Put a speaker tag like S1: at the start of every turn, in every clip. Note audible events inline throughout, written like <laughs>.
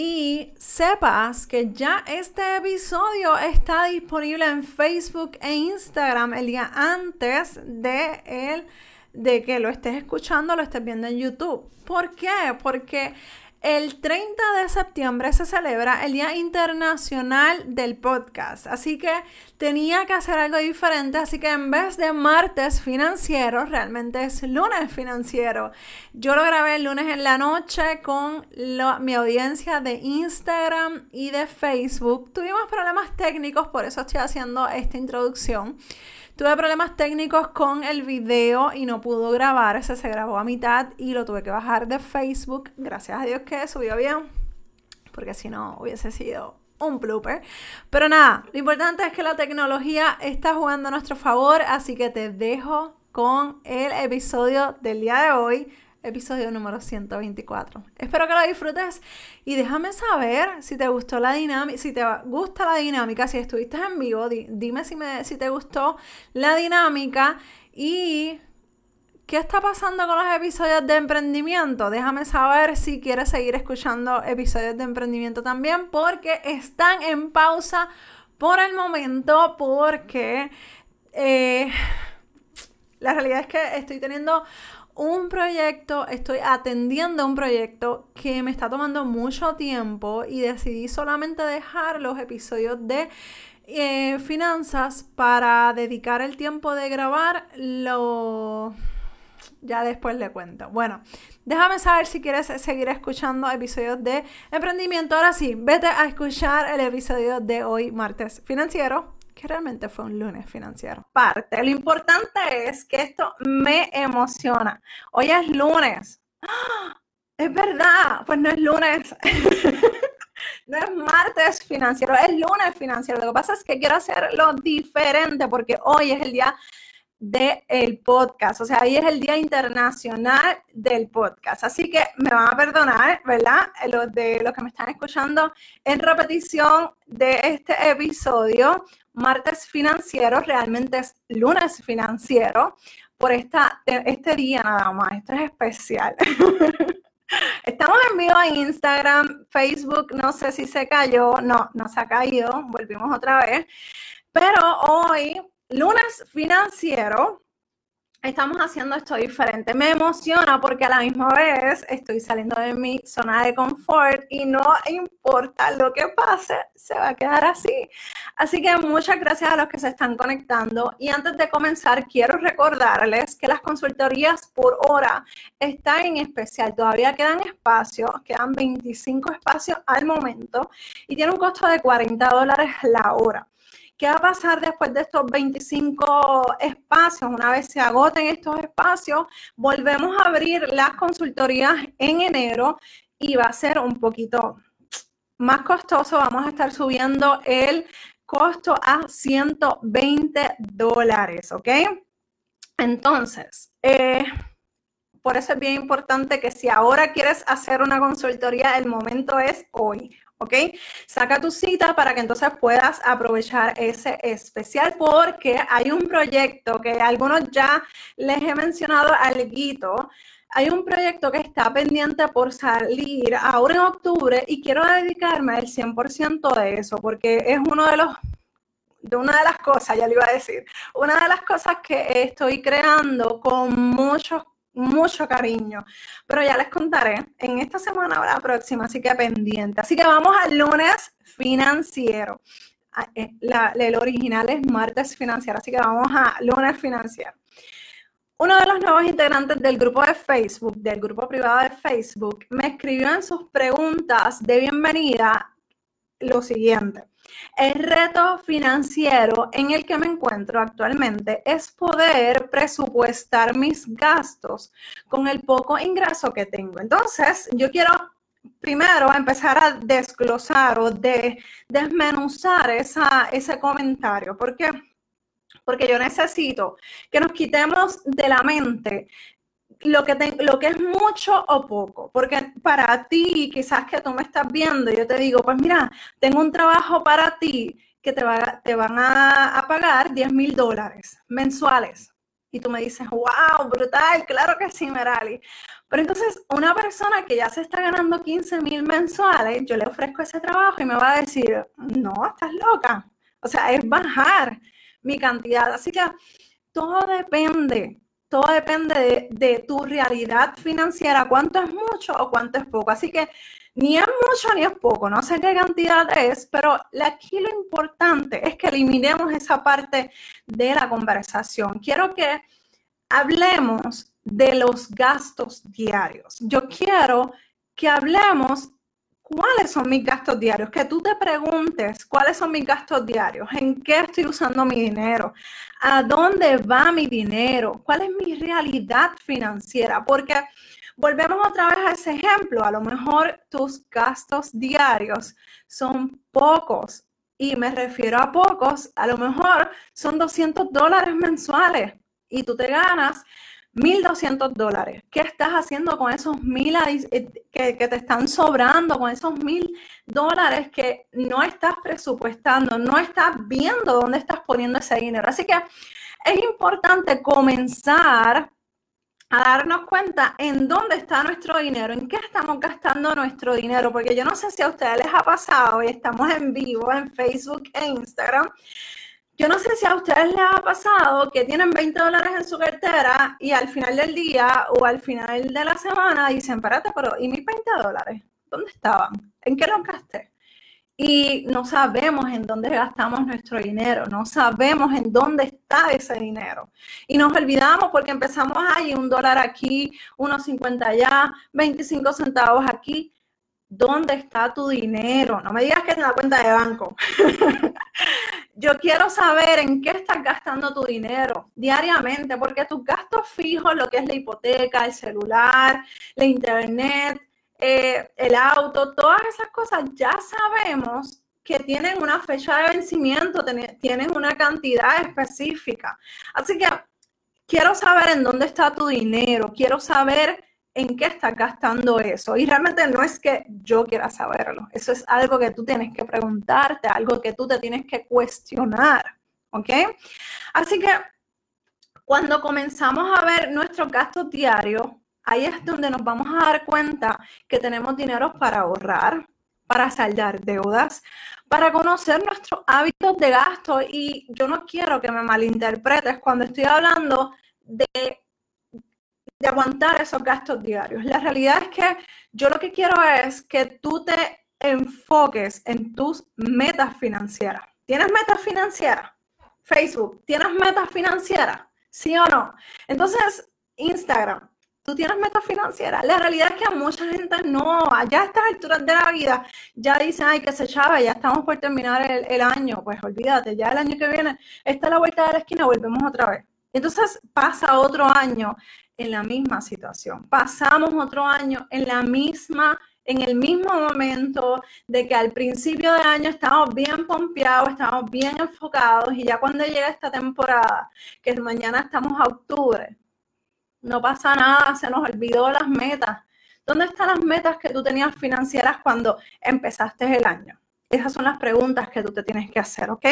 S1: y sepas que ya este episodio está disponible en Facebook e Instagram el día antes de, el, de que lo estés escuchando, lo estés viendo en YouTube. ¿Por qué? Porque el 30 de septiembre se celebra el Día Internacional del Podcast, así que tenía que hacer algo diferente, así que en vez de martes financiero, realmente es lunes financiero. Yo lo grabé el lunes en la noche con mi audiencia de Instagram y de Facebook. Tuvimos problemas técnicos, por eso estoy haciendo esta introducción. Tuve problemas técnicos con el video y no pudo grabar. Ese se grabó a mitad y lo tuve que bajar de Facebook. Gracias a Dios que subió bien. Porque si no hubiese sido un blooper. Pero nada, lo importante es que la tecnología está jugando a nuestro favor. Así que te dejo con el episodio del día de hoy episodio número 124. Espero que lo disfrutes y déjame saber si te gustó la dinámica, si te gusta la dinámica, si estuviste en vivo, dime si, me, si te gustó la dinámica y qué está pasando con los episodios de emprendimiento. Déjame saber si quieres seguir escuchando episodios de emprendimiento también porque están en pausa por el momento porque... Eh, la realidad es que estoy teniendo un proyecto, estoy atendiendo un proyecto que me está tomando mucho tiempo y decidí solamente dejar los episodios de eh, finanzas para dedicar el tiempo de grabar lo... Ya después le cuento. Bueno, déjame saber si quieres seguir escuchando episodios de emprendimiento. Ahora sí, vete a escuchar el episodio de hoy, martes financiero que realmente fue un lunes financiero. Parte, lo importante es que esto me emociona. Hoy es lunes. ¡Ah! Es verdad, pues no es lunes. <laughs> no es martes financiero, es lunes financiero. Lo que pasa es que quiero hacerlo diferente porque hoy es el día del podcast. O sea, hoy es el Día Internacional del Podcast. Así que me van a perdonar, ¿verdad? Los de los que me están escuchando en repetición de este episodio. Martes financiero, realmente es lunes financiero. Por esta, este día nada más. Esto es especial. <laughs> Estamos en vivo en Instagram, Facebook, no sé si se cayó, no, no se ha caído, volvimos otra vez. Pero hoy lunes financiero, estamos haciendo esto diferente. Me emociona porque a la misma vez estoy saliendo de mi zona de confort y no importa lo que pase, se va a quedar así. Así que muchas gracias a los que se están conectando. Y antes de comenzar, quiero recordarles que las consultorías por hora están en especial. Todavía quedan espacios, quedan 25 espacios al momento y tiene un costo de 40 dólares la hora. ¿Qué va a pasar después de estos 25 espacios? Una vez se agoten estos espacios, volvemos a abrir las consultorías en enero y va a ser un poquito más costoso. Vamos a estar subiendo el costo a 120 dólares, ¿ok? Entonces, eh, por eso es bien importante que si ahora quieres hacer una consultoría, el momento es hoy. ¿Ok? Saca tu cita para que entonces puedas aprovechar ese especial porque hay un proyecto que algunos ya les he mencionado algo. Hay un proyecto que está pendiente por salir ahora en octubre y quiero dedicarme al 100% de eso porque es uno de los de una de las cosas, ya le iba a decir, una de las cosas que estoy creando con muchos mucho cariño. Pero ya les contaré en esta semana o la próxima, así que pendiente. Así que vamos al lunes financiero. Ah, eh, el original es martes financiero, así que vamos a lunes financiero. Uno de los nuevos integrantes del grupo de Facebook, del grupo privado de Facebook, me escribió en sus preguntas de bienvenida lo siguiente. El reto financiero en el que me encuentro actualmente es poder presupuestar mis gastos con el poco ingreso que tengo. Entonces, yo quiero primero empezar a desglosar o de, desmenuzar esa, ese comentario. ¿Por qué? Porque yo necesito que nos quitemos de la mente lo que, lo que es mucho o poco, porque para ti, quizás que tú me estás viendo, yo te digo, pues mira, tengo un trabajo para ti que te, va, te van a, pagar 10 mil dólares mensuales. Y tú me dices, wow, brutal, claro que sí, Merali. Pero entonces, una persona que ya se está ganando 15 mil mensuales, yo le ofrezco ese trabajo y me va a decir, no, estás loca. O sea, es bajar mi cantidad. Así que todo depende todo depende de, tu realidad financiera, cuánto es mucho o cuánto es poco. Así que ni es mucho ni es poco, no sé qué cantidad es, pero aquí lo importante es que eliminemos esa parte de la conversación. Quiero que hablemos de los gastos diarios. Yo quiero que hablemos ¿cuáles son mis gastos diarios? Que tú te preguntes, ¿cuáles son mis gastos diarios? ¿En qué estoy usando mi dinero? ¿A dónde va mi dinero? ¿Cuál es mi realidad financiera? Porque volvemos otra vez a ese ejemplo. A lo mejor tus gastos diarios son pocos. Y me refiero a pocos, a lo mejor son 200 dólares mensuales y tú te ganas 1.200 dólares. ¿Qué estás haciendo con esos mil eh, que, que, te están sobrando, con esos mil dólares que no estás presupuestando, no estás viendo dónde estás poniendo ese dinero? Así que es importante comenzar a darnos cuenta en dónde está nuestro dinero, en qué estamos gastando nuestro dinero, porque yo no sé si a ustedes les ha pasado y estamos en vivo en Facebook e Instagram yo no sé si a ustedes les ha pasado que tienen 20 dólares en su cartera y al final del día o al final de la semana dicen, espérate, pero ¿y mis 20 dólares? ¿Dónde estaban? ¿En qué los gasté? Y no sabemos en dónde gastamos nuestro dinero, no sabemos en dónde está ese dinero. Y nos olvidamos porque empezamos ahí, un dólar aquí, unos 50 allá, 25 centavos aquí. ¿Dónde está tu dinero? No me digas que es en la cuenta de banco. <laughs> Yo quiero saber en qué estás gastando tu dinero diariamente, porque tus gastos fijos, lo que es la hipoteca, el celular, la internet, eh, el auto, todas esas cosas ya sabemos que tienen una fecha de vencimiento, tienen una cantidad específica. Así que quiero saber en dónde está tu dinero, quiero saber en qué estás gastando eso. Y realmente no es que yo quiera saberlo, eso es algo que tú tienes que preguntarte, algo que tú te tienes que cuestionar, ¿ok? Así que cuando comenzamos a ver nuestros gastos diarios, ahí es donde nos vamos a dar cuenta que tenemos dinero para ahorrar, para saldar deudas, para conocer nuestros hábitos de gasto. Y yo no quiero que me malinterpretes cuando estoy hablando de de aguantar esos gastos diarios. La realidad es que yo lo que quiero es que tú te enfoques en tus metas financieras. ¿Tienes metas financieras? Facebook, ¿tienes metas financieras? ¿Sí o no? Entonces, Instagram, ¿tú tienes metas financieras? La realidad es que a mucha gente no, allá a estas alturas de la vida, ya dicen, ay, que se echaba, ya estamos por terminar el, año. Pues olvídate, ya el año que viene está la vuelta de la esquina, volvemos otra vez. Entonces pasa otro año en la misma situación. Pasamos otro año en la misma en el mismo momento de que al principio de año estamos bien pompeados, estamos bien enfocados y ya cuando llega esta temporada, que mañana estamos a octubre, no pasa nada, se nos olvidó las metas. ¿Dónde están las metas que tú tenías financieras cuando empezaste el año? Esas son las preguntas que tú te tienes que hacer, ¿ok?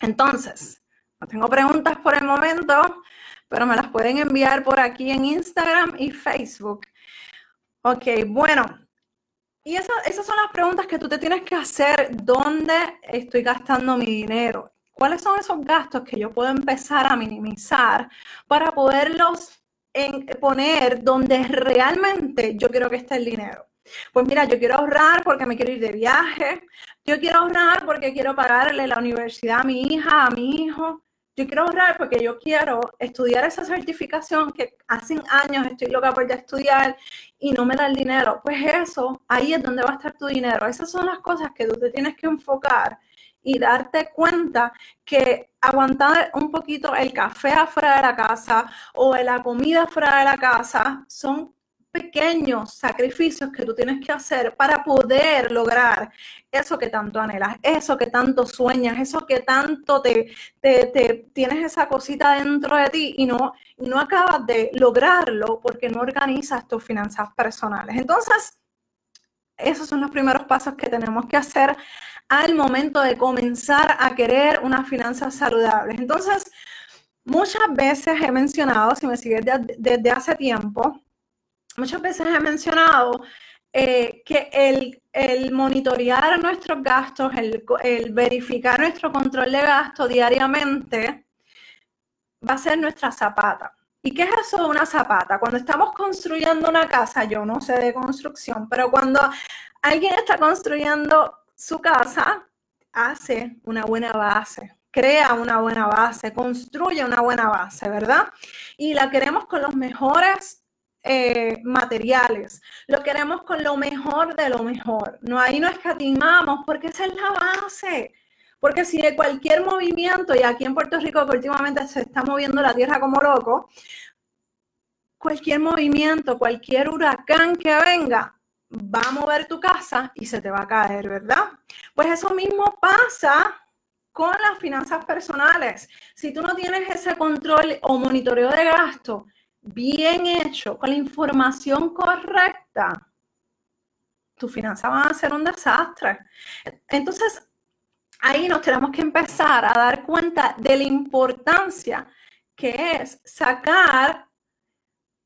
S1: Entonces, no tengo preguntas por el momento, pero me las pueden enviar por aquí en Instagram y Facebook. Ok, bueno. Y esas son las preguntas que tú te tienes que hacer. ¿Dónde estoy gastando mi dinero? ¿Cuáles son esos gastos que yo puedo empezar a minimizar para poderlos poner donde realmente yo quiero que esté el dinero? Pues mira, yo quiero ahorrar porque me quiero ir de viaje. Yo quiero ahorrar porque quiero pagarle la universidad a mi hija, a mi hijo yo quiero ahorrar porque yo quiero estudiar esa certificación que hace años estoy loca por estudiar y no me da el dinero. Pues eso, ahí es donde va a estar tu dinero. Esas son las cosas que tú te tienes que enfocar y darte cuenta que aguantar un poquito el café afuera de la casa o la comida afuera de la casa son pequeños sacrificios que tú tienes que hacer para poder lograr eso que tanto anhelas, eso que tanto sueñas, eso que tanto te, te, tienes esa cosita dentro de ti y no, no acabas de lograrlo porque no organizas tus finanzas personales. Entonces, esos son los primeros pasos que tenemos que hacer al momento de comenzar a querer unas finanzas saludables. Entonces, muchas veces he mencionado, si me sigues desde hace tiempo, muchas veces he mencionado eh, que el, monitorear nuestros gastos, el, el, verificar nuestro control de gasto diariamente, va a ser nuestra zapata. ¿Y qué es eso de una zapata? Cuando estamos construyendo una casa, yo no sé de construcción, pero cuando alguien está construyendo su casa, hace una buena base, crea una buena base, construye una buena base, ¿verdad? Y la queremos con los mejores eh, materiales, lo queremos con lo mejor de lo mejor. No, ahí no escatimamos porque esa es la base. Porque si de cualquier movimiento, y aquí en Puerto Rico que últimamente se está moviendo la tierra como loco, cualquier movimiento, cualquier huracán que venga, va a mover tu casa y se te va a caer, ¿verdad? Pues eso mismo pasa con las finanzas personales. Si tú no tienes ese control o monitoreo de gasto bien hecho, con la información correcta, tus finanzas van a ser un desastre. Entonces, ahí nos tenemos que empezar a dar cuenta de la importancia que es sacar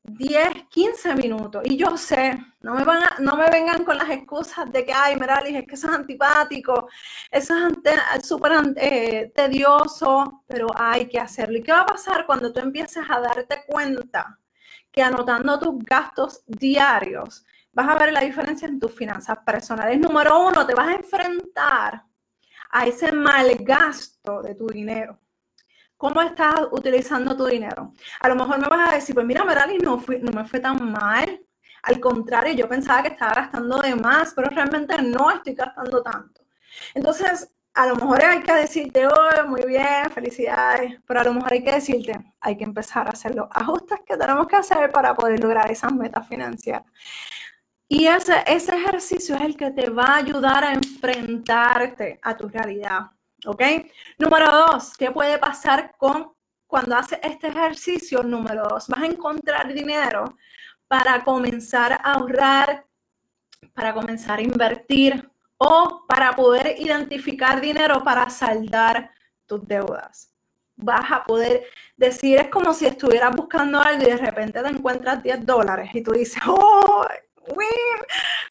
S1: 10, 15 minutos. Y yo sé, no me, van no me vengan con las excusas de que, ay, Meralis, es que eso es antipático, eso es súper eh, tedioso, pero hay que hacerlo. ¿Y qué va a pasar cuando tú empieces a darte cuenta que anotando tus gastos diarios, vas a ver la diferencia en tus finanzas personales? Número uno, te vas a enfrentar a ese mal gasto de tu dinero. ¿Cómo estás utilizando tu dinero? A lo mejor me vas a decir, pues mira, Merali, no, no me fue tan mal. Al contrario, yo pensaba que estaba gastando de más, pero realmente no estoy gastando tanto. Entonces, a lo mejor hay que decirte, oh, muy bien, felicidades, pero a lo mejor hay que decirte, hay que empezar a hacer los ajustes que tenemos que hacer para poder lograr esas metas financieras. Y ese, ese ejercicio es el que te va a ayudar a enfrentarte a tu realidad. ¿Ok? Número dos, ¿qué puede pasar con cuando haces este ejercicio? Número dos, vas a encontrar dinero para comenzar a ahorrar, para comenzar a invertir o para poder identificar dinero para saldar tus deudas. Vas a poder decir, es como si estuvieras buscando algo y de repente te encuentras 10 dólares y tú dices, ¡oh!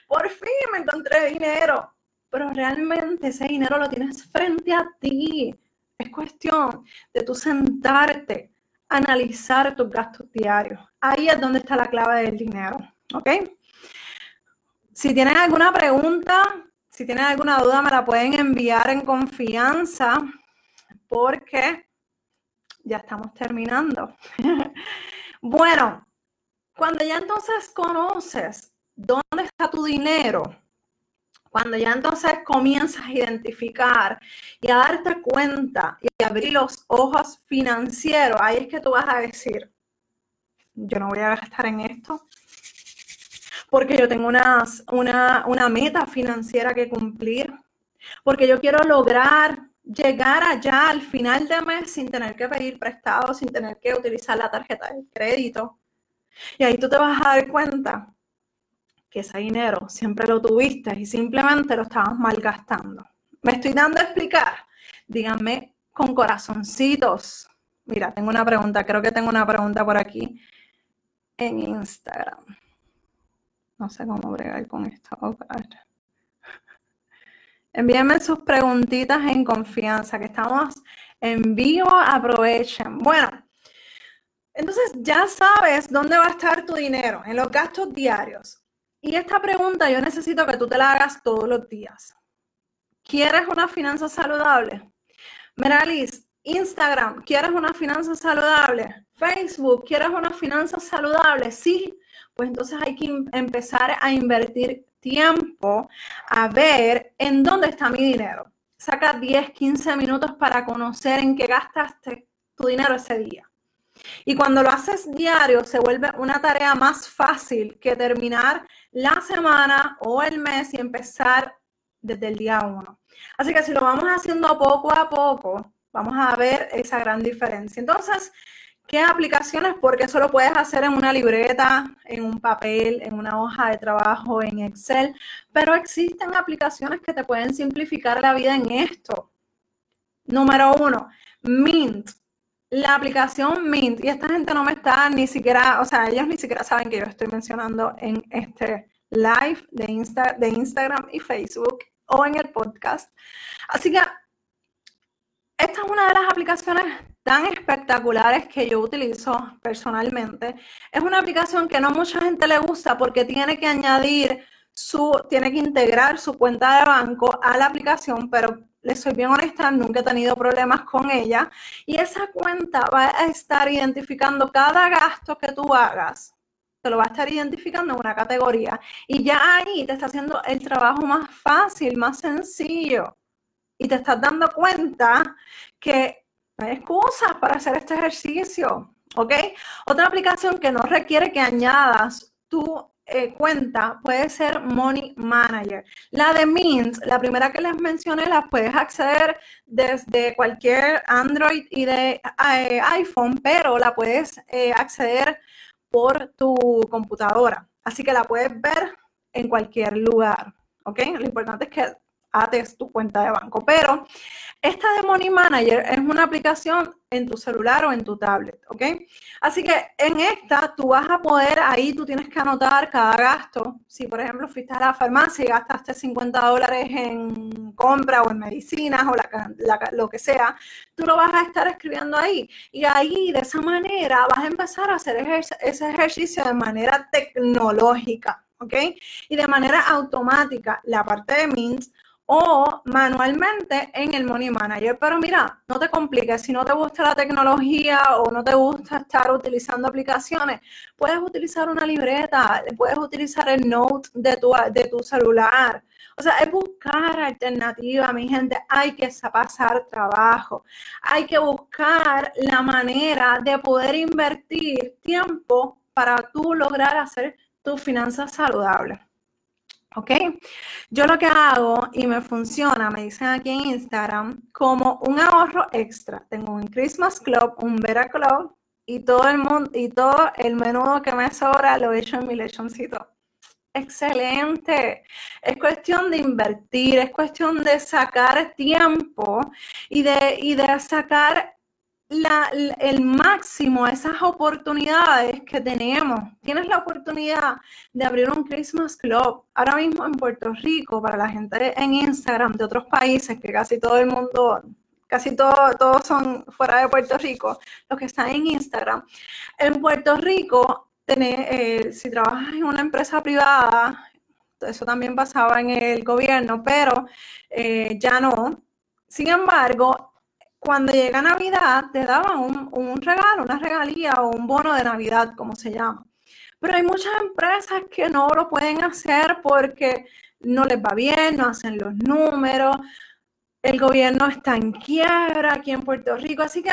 S1: Por fin me encontré dinero pero realmente ese dinero lo tienes frente a ti. Es cuestión de tú sentarte, analizar tus gastos diarios. Ahí es donde está la clave del dinero, ¿ok? Si tienen alguna pregunta, si tienen alguna duda, me la pueden enviar en confianza porque ya estamos terminando. <laughs> bueno, cuando ya entonces conoces dónde está tu dinero, cuando ya entonces comienzas a identificar y a darte cuenta y abrir los ojos financieros, ahí es que tú vas a decir, yo no voy a gastar en esto porque yo tengo una, una meta financiera que cumplir, porque yo quiero lograr llegar allá al final de mes sin tener que pedir prestado, sin tener que utilizar la tarjeta de crédito. Y ahí tú te vas a dar cuenta que ese dinero siempre lo tuviste y simplemente lo estabas malgastando. ¿Me estoy dando a explicar? Díganme con corazoncitos. Mira, tengo una pregunta, creo que tengo una pregunta por aquí en Instagram. No sé cómo bregar con esto. Envíenme sus preguntitas en confianza, que estamos en vivo. Aprovechen. Bueno, entonces ya sabes dónde va a estar tu dinero, en los gastos diarios. Y esta pregunta yo necesito que tú te la hagas todos los días. ¿Quieres una finanza saludable? Meralis, Instagram, ¿quieres una finanza saludable? Facebook, ¿quieres una finanza saludable? Sí, pues entonces hay que empezar a invertir tiempo a ver en dónde está mi dinero. Saca 10, 15 minutos para conocer en qué gastaste tu dinero ese día. Y cuando lo haces diario, se vuelve una tarea más fácil que terminar la semana o el mes y empezar desde el día uno. Así que si lo vamos haciendo poco a poco, vamos a ver esa gran diferencia. Entonces, ¿qué aplicaciones? Porque eso lo puedes hacer en una libreta, en un papel, en una hoja de trabajo, en Excel, pero existen aplicaciones que te pueden simplificar la vida en esto. Número uno, Mint la aplicación Mint, y esta gente no me está ni siquiera, o sea, ellos ni siquiera saben que yo estoy mencionando en este live de, Insta, de Instagram y Facebook o en el podcast. Así que esta es una de las aplicaciones tan espectaculares que yo utilizo personalmente. Es una aplicación que no mucha gente le gusta porque tiene que añadir su, tiene que integrar su cuenta de banco a la aplicación, pero les soy bien honesta, nunca he tenido problemas con ella. Y esa cuenta va a estar identificando cada gasto que tú hagas. Te lo va a estar identificando en una categoría. Y ya ahí te está haciendo el trabajo más fácil, más sencillo. Y te estás dando cuenta que no hay excusas para hacer este ejercicio. ¿Ok? Otra aplicación que no requiere que añadas tu eh, cuenta puede ser Money Manager. La de Mint, la primera que les mencioné, la puedes acceder desde cualquier Android y de eh, iPhone, pero la puedes eh, acceder por tu computadora. Así que la puedes ver en cualquier lugar. ¿Ok? Lo importante es que ates tu cuenta de banco. Pero esta de Money Manager es una aplicación en tu celular o en tu tablet, ¿ok? Así que en esta tú vas a poder, ahí tú tienes que anotar cada gasto. Si por ejemplo fuiste a la farmacia y gastaste 50 dólares en compra o en medicinas o lo que sea, tú lo vas a estar escribiendo ahí. Y ahí de esa manera vas a empezar a hacer ese ejercicio de manera tecnológica, ¿ok? Y de manera automática. La parte de Mint o manualmente en el Money Manager. Pero mira, no te compliques, si no te gusta la tecnología o no te gusta estar utilizando aplicaciones, puedes utilizar una libreta, puedes utilizar el note de tu, de tu celular. O sea, es buscar alternativa, mi gente. Hay que pasar trabajo. Hay que buscar la manera de poder invertir tiempo para tú lograr hacer tus finanzas saludables. ¿Ok? Yo lo que hago y me funciona, me dicen aquí en Instagram, como un ahorro extra. Tengo un Christmas Club, un Vera Club y todo el mundo y todo el menudo que me sobra lo he hecho en mi lechoncito. Excelente. Es cuestión de invertir, es cuestión de sacar tiempo y de, y de sacar el máximo a esas oportunidades que tenemos. Tienes la oportunidad de abrir un Christmas Club ahora mismo en Puerto Rico para la gente en Instagram de otros países, que casi todo el mundo, casi todo, todos son fuera de Puerto Rico, los que están en Instagram. En Puerto Rico, eh, si trabajas en una empresa privada, eso también pasaba en el gobierno, pero eh, ya no. Sin embargo, cuando llega Navidad, te daban un, regalo, una regalía o un bono de Navidad, como se llama. Pero hay muchas empresas que no lo pueden hacer porque no les va bien, no hacen los números, el gobierno está en quiebra aquí en Puerto Rico, así que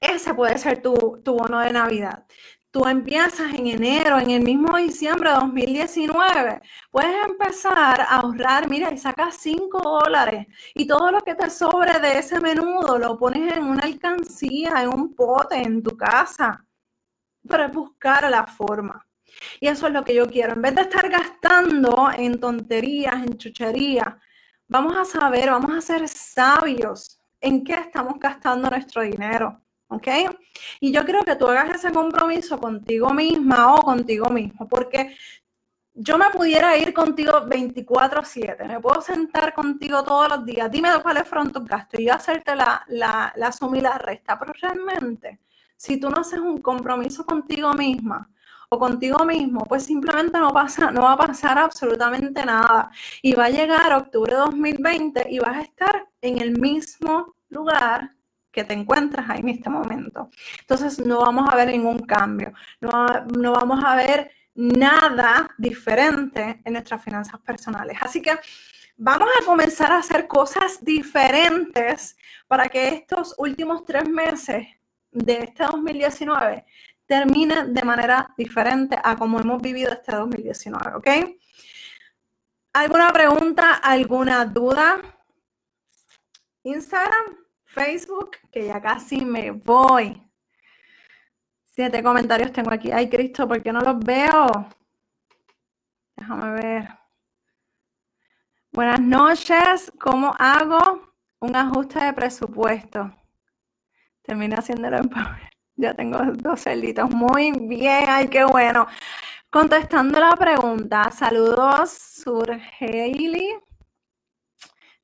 S1: ese puede ser tu, tu bono de Navidad tú empiezas en enero, en el mismo diciembre de 2019, puedes empezar a ahorrar, mira, y sacas 5 dólares y todo lo que te sobre de ese menudo lo pones en una alcancía, en un pote, en tu casa, para buscar la forma. Y eso es lo que yo quiero. En vez de estar gastando en tonterías, en chucherías, vamos a saber, vamos a ser sabios en qué estamos gastando nuestro dinero. ¿Ok? Y yo creo que tú hagas ese compromiso contigo misma o contigo mismo, porque yo me pudiera ir contigo 24/7, me puedo sentar contigo todos los días, dime cuáles fueron tus gastos y yo hacerte la, la, la la resta, pero realmente, si tú no haces un compromiso contigo misma, o contigo mismo, pues simplemente no pasa, no va a pasar absolutamente nada. Y va a llegar octubre de 2020 y vas a estar en el mismo lugar que te encuentras ahí en este momento. Entonces no vamos a ver ningún cambio, no, no vamos a ver nada diferente en nuestras finanzas personales. Así que vamos a comenzar a hacer cosas diferentes para que estos últimos tres meses de este 2019 termine de manera diferente a como hemos vivido este 2019, ¿ok? ¿Alguna pregunta, alguna duda? Instagram, Facebook, que ya casi me voy. Siete comentarios tengo aquí. Ay, Cristo, ¿por qué no los veo? Déjame ver. Buenas noches. ¿Cómo hago un ajuste de presupuesto? Terminé haciéndolo en papel. Ya tengo dos celitos. Muy bien. Ay, qué bueno. Contestando la pregunta, saludos, Surgeili.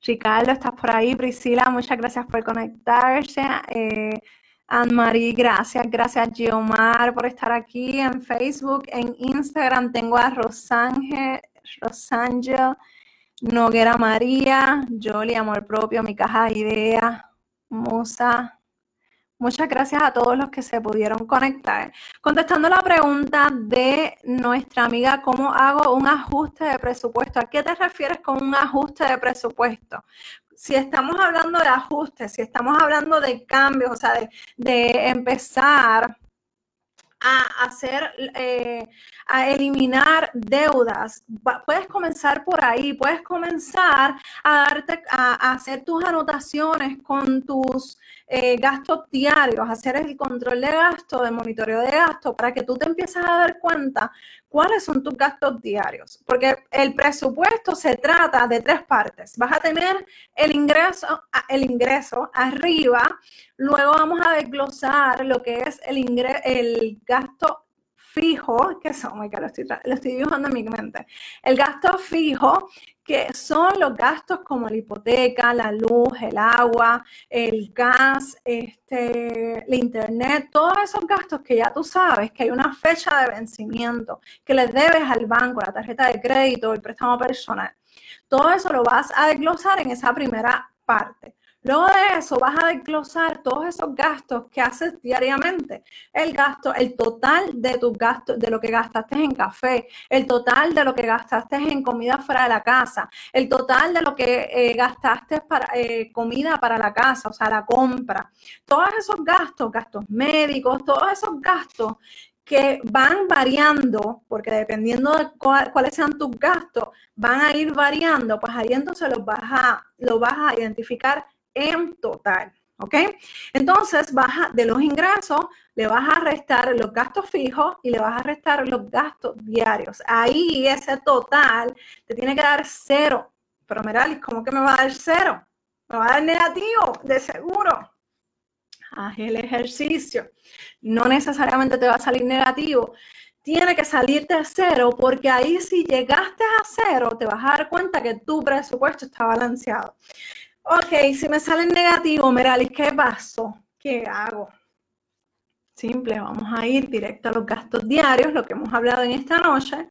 S1: Ricardo, estás por ahí. Priscila, muchas gracias por conectarse. Eh, Anne-Marie, gracias. Gracias, Giomar, por estar aquí en Facebook. En Instagram tengo a Rosángel, Rosángel Noguera María, Jolie, Amor Propio, Mi Caja de Ideas, Musa, Muchas gracias a todos los que se pudieron conectar. Contestando la pregunta de nuestra amiga, ¿cómo hago un ajuste de presupuesto? ¿A qué te refieres con un ajuste de presupuesto? Si estamos hablando de ajustes, si estamos hablando de cambios, o sea, de, de empezar a hacer, eh, a eliminar deudas. Puedes comenzar por ahí, puedes comenzar a darte, a, hacer tus anotaciones con tus eh, gastos diarios, hacer el control de gasto, de monitoreo de gasto, para que tú te empieces a dar cuenta cuáles son tus gastos diarios. Porque el presupuesto se trata de tres partes. Vas a tener el ingreso, el ingreso arriba, Luego vamos a desglosar lo que es el, el gasto fijo, que son, oh estoy, lo estoy dibujando en mi mente, el gasto fijo, que son los gastos como la hipoteca, la luz, el agua, el gas, este, el internet, todos esos gastos que ya tú sabes que hay una fecha de vencimiento, que le debes al banco, la tarjeta de crédito, el préstamo personal. Todo eso lo vas a desglosar en esa primera parte. Luego de eso vas a desglosar todos esos gastos que haces diariamente. El gasto, el total de tus gastos, de lo que gastaste en café, el total de lo que gastaste en comida fuera de la casa, el total de lo que eh, gastaste para eh, comida para la casa, o sea, la compra. Todos esos gastos, gastos médicos, todos esos gastos que van variando, porque dependiendo de cuáles sean tus gastos, van a ir variando, pues ahí entonces los vas a, los vas a identificar en total. ¿Ok? Entonces, baja de los ingresos, le vas a restar los gastos fijos y le vas a restar los gastos diarios. Ahí ese total te tiene que dar cero. Pero Meralis, ¿cómo que me va a dar cero? Me va a dar negativo, de seguro. Haz el ejercicio. No necesariamente te va a salir negativo. Tiene que salirte a cero porque ahí si llegaste a cero te vas a dar cuenta que tu presupuesto está balanceado. Ok, si me sale negativo, Meralis, ¿qué pasó? ¿Qué hago? Simple, vamos a ir directo a los gastos diarios, lo que hemos hablado en esta noche.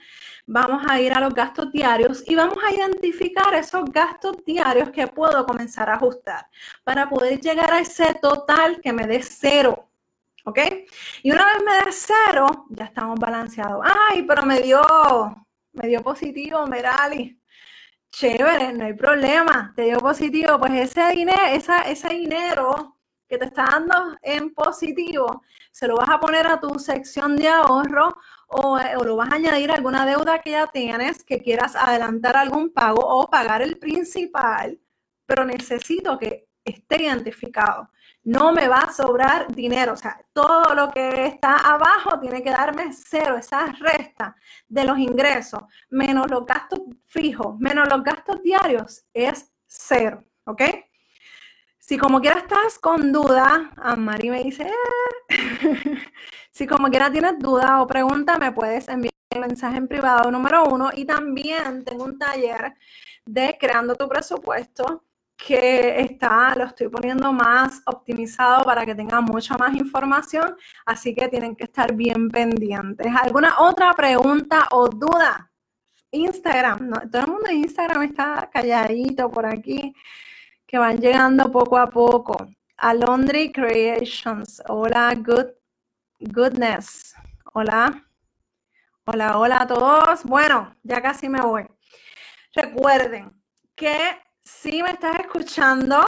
S1: Vamos a ir a los gastos diarios y vamos a identificar esos gastos diarios que puedo comenzar a ajustar para poder llegar a ese total que me dé cero. ¿Ok? Y una vez me dé cero, ya estamos balanceados. Ay, pero me dio, me dio positivo, Merali chévere, no hay problema, te dio positivo, pues ese dinero, esa, ese dinero que te está dando en positivo, se lo vas a poner a tu sección de ahorro o, o, lo vas a añadir a alguna deuda que ya tienes, que quieras adelantar algún pago o pagar el principal, pero necesito que esté identificado no me va a sobrar dinero. O sea, todo lo que está abajo tiene que darme cero, esa resta de los ingresos, menos los gastos fijos, menos los gastos diarios, es cero. ¿Ok? Si como quiera estás con duda, a Mari me dice, eh". <laughs> si como quiera tienes duda o pregunta, me puedes enviar un mensaje en privado número uno y también tengo un taller de creando tu presupuesto que está, lo estoy poniendo más optimizado para que tenga mucha más información, así que tienen que estar bien pendientes. ¿Alguna otra pregunta o duda? Instagram, todo el mundo en Instagram está calladito por aquí, que van llegando poco a poco. Alondri Creations, hola, good, goodness, hola, hola, hola a todos. Bueno, ya casi me voy. Recuerden que si me estás escuchando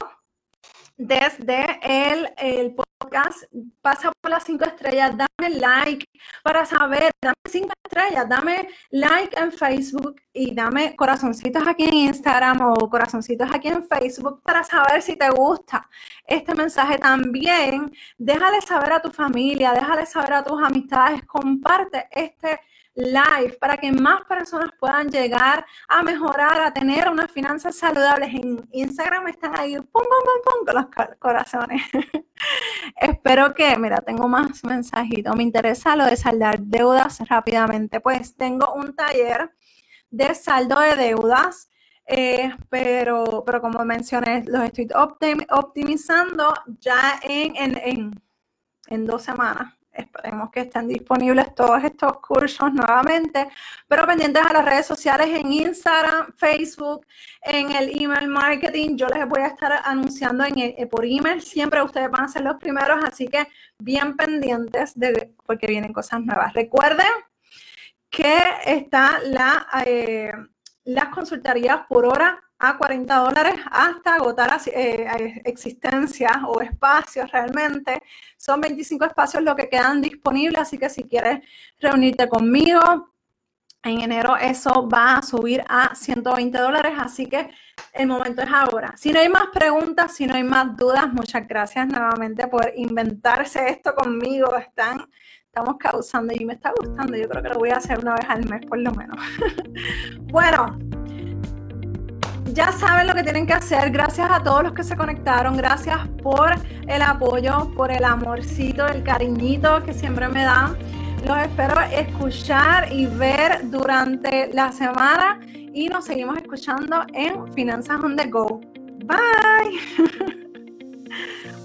S1: desde el, podcast, pasa por las cinco estrellas, dame like para saber, dame cinco estrellas, dame like en Facebook y dame corazoncitos aquí en Instagram o corazoncitos aquí en Facebook para saber si te gusta este mensaje. También. Déjale saber a tu familia, déjale saber a tus amistades, comparte este live para que más personas puedan llegar a mejorar, a tener unas finanzas saludables. En Instagram están ahí, pum, pum, pum, pum, con los corazones. <laughs> Espero que, mira, tengo más mensajitos. Me interesa lo de saldar deudas rápidamente. Pues tengo un taller de saldo de deudas. Eh, pero, pero como mencioné, los estoy optimizando ya en, en, en, en dos semanas Esperemos que estén disponibles todos estos cursos nuevamente, pero pendientes a las redes sociales en Instagram, Facebook, en el email marketing. Yo les voy a estar anunciando en eh, por email. Siempre ustedes van a ser los primeros, así que bien pendientes de porque vienen cosas nuevas. Recuerden que está la, eh, las consultorías por hora a 40 dólares hasta agotar existencias eh, existencia o espacios realmente. Son 25 espacios lo que quedan disponibles, así que si quieres reunirte conmigo, en enero eso va a subir a 120 dólares, así que el momento es ahora. Si no hay más preguntas, si no hay más dudas, muchas gracias nuevamente por inventarse esto conmigo. Están, estamos causando y me está gustando. Yo creo que lo voy a hacer una vez al mes por lo menos. <laughs> bueno, ya saben lo que tienen que hacer. Gracias a todos los que se conectaron. Gracias por el apoyo, por el amorcito, el cariñito que siempre me dan. Los espero escuchar y ver durante la semana y nos seguimos escuchando en Finanzas on the Go. Bye. <laughs>